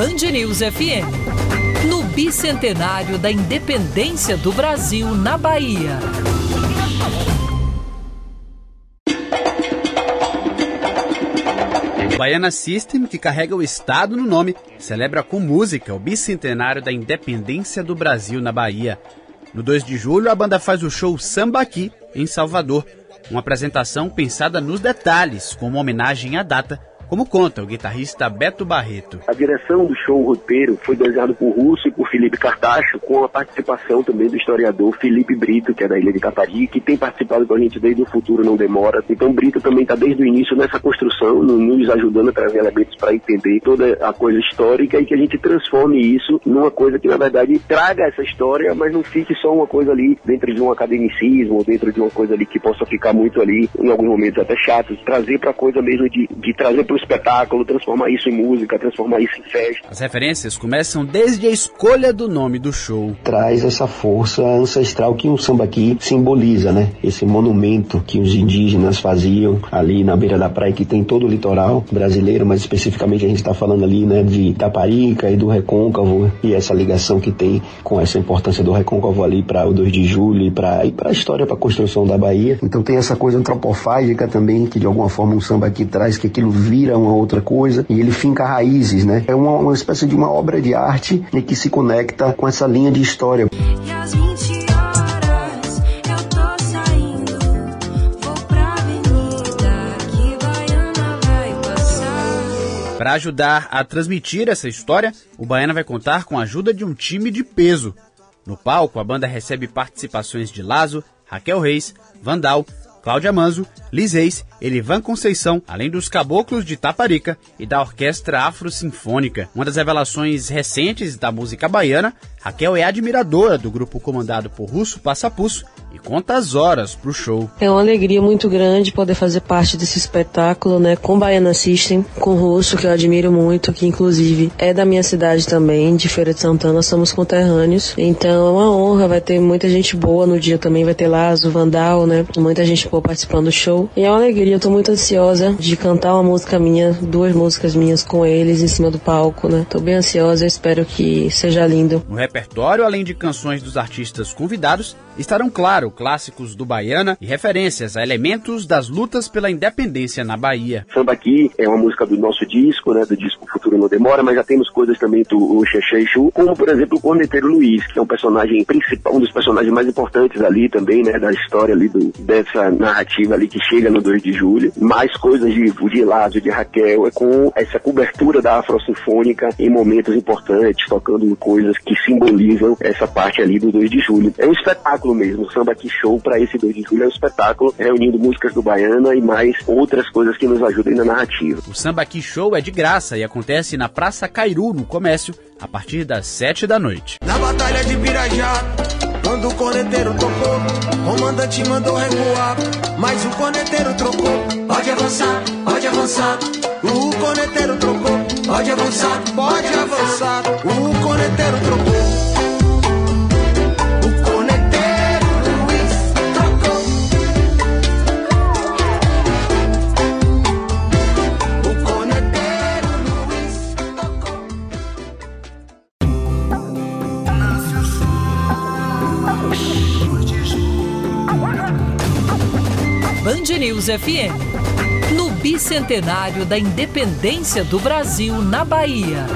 Band News FM. No bicentenário da independência do Brasil na Bahia. Baiana System, que carrega o Estado no nome, celebra com música o bicentenário da independência do Brasil na Bahia. No 2 de julho, a banda faz o show Samba Aqui, em Salvador. Uma apresentação pensada nos detalhes, como homenagem à data como conta o guitarrista Beto Barreto. A direção do show roteiro foi desenhado por Russo e por Felipe Cartacho, com a participação também do historiador Felipe Brito, que é da Ilha de Capari, que tem participado com a gente desde o futuro não demora. Então Brito também está desde o início nessa construção, nos ajudando a trazer elementos para entender toda a coisa histórica e que a gente transforme isso numa coisa que na verdade traga essa história, mas não fique só uma coisa ali dentro de um academicismo ou dentro de uma coisa ali que possa ficar muito ali, em alguns momentos até chato, trazer para a coisa mesmo de, de trazer para espetáculo, transformar isso em música, transformar isso em festa. As referências começam desde a escolha do nome do show. Traz essa força ancestral que o samba aqui simboliza, né? Esse monumento que os indígenas faziam ali na beira da praia, que tem todo o litoral brasileiro, mas especificamente a gente está falando ali, né, de Taparica e do Recôncavo e essa ligação que tem com essa importância do Recôncavo ali para o 2 de julho e para a história, para a construção da Bahia. Então tem essa coisa antropofágica também que de alguma forma um samba aqui traz, que aquilo vira vira uma outra coisa e ele finca raízes, né? É uma, uma espécie de uma obra de arte e que se conecta com essa linha de história. Para ajudar a transmitir essa história, o Baiana vai contar com a ajuda de um time de peso. No palco, a banda recebe participações de Lazo, Raquel Reis, Vandal, Cláudia Manzo, Liz Reis, Elivan Conceição, além dos caboclos de Taparica e da Orquestra Afro-Sinfônica. Uma das revelações recentes da música baiana, Raquel é admiradora do grupo comandado por Russo Passapusso e conta as horas pro show. É uma alegria muito grande poder fazer parte desse espetáculo, né, com Baiana System, com o Russo, que eu admiro muito, que inclusive é da minha cidade também, de Feira de Santana, somos conterrâneos. Então é uma honra, vai ter muita gente boa no dia também, vai ter Lazo, Vandal, né, muita gente boa participando do show. E é uma alegria, eu tô muito ansiosa de cantar uma música minha, duas músicas minhas com eles em cima do palco, né. Tô bem ansiosa, espero que seja lindo. No repertório, além de canções dos artistas convidados, estarão, claro, clássicos do Baiana e referências a elementos das lutas pela independência na Bahia. Samba aqui é uma música do nosso disco, né, do disco Futuro Não Demora, mas já temos coisas também do Xexé Chu, como por exemplo o Corneteiro Luiz, que é um personagem principal, um dos personagens mais importantes ali também, né, da história ali do, dessa narrativa ali que chega no 2 de julho. Mais coisas de, de Lázaro, de Raquel, é com essa cobertura da Afro-Sinfônica em momentos importantes, tocando coisas que simbolizam essa parte ali do 2 de julho. É um espetáculo espetáculo mesmo. O Samba Aqui Show para esse 2 de julho é um espetáculo reunindo músicas do Baiana e mais outras coisas que nos ajudem na narrativa. O Samba Aqui Show é de graça e acontece na Praça Cairu, no comércio, a partir das 7 da noite. Na Batalha de Pirajá, quando o corneteiro tocou, o comandante mandou recuar, mas o corneteiro trocou. Pode avançar, pode avançar. O corneteiro trocou. Pode avançar, pode avançar. Band News FM. No bicentenário da independência do Brasil na Bahia.